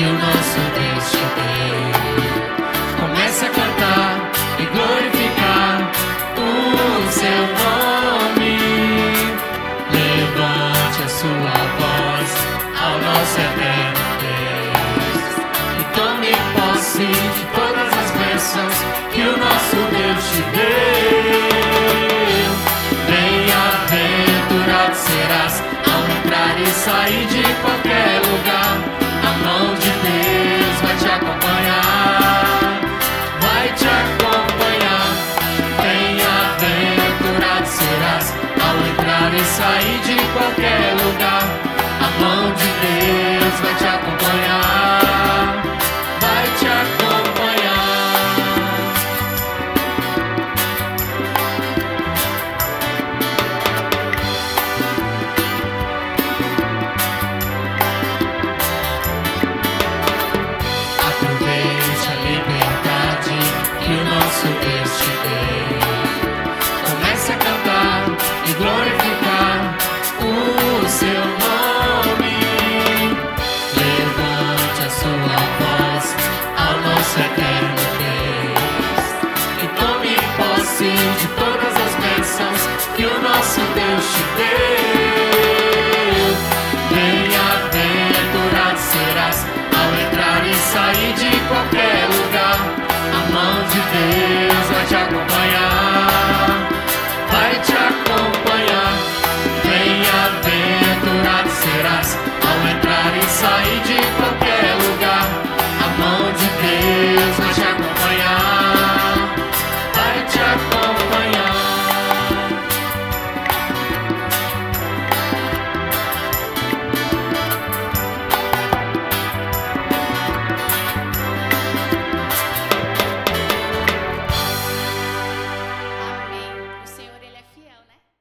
que o nosso Deus te deu. Comece a cantar e glorificar o seu nome. Levante a sua voz ao nosso eterno Deus e tome posse de todas as bênçãos que o nosso Deus te deu. Bem-aventurado serás ao entrar e sair de qualquer lugar. E sair de qualquer lugar. A mão de Deus vai te acompanhar, vai te acompanhar. Aproveite a liberdade que o nosso Deus te deu. Comece a cantar e glorificar seu nome. Levante a sua voz ao nosso eterno Deus e tome posse de todas as bênçãos que o nosso Deus te deu.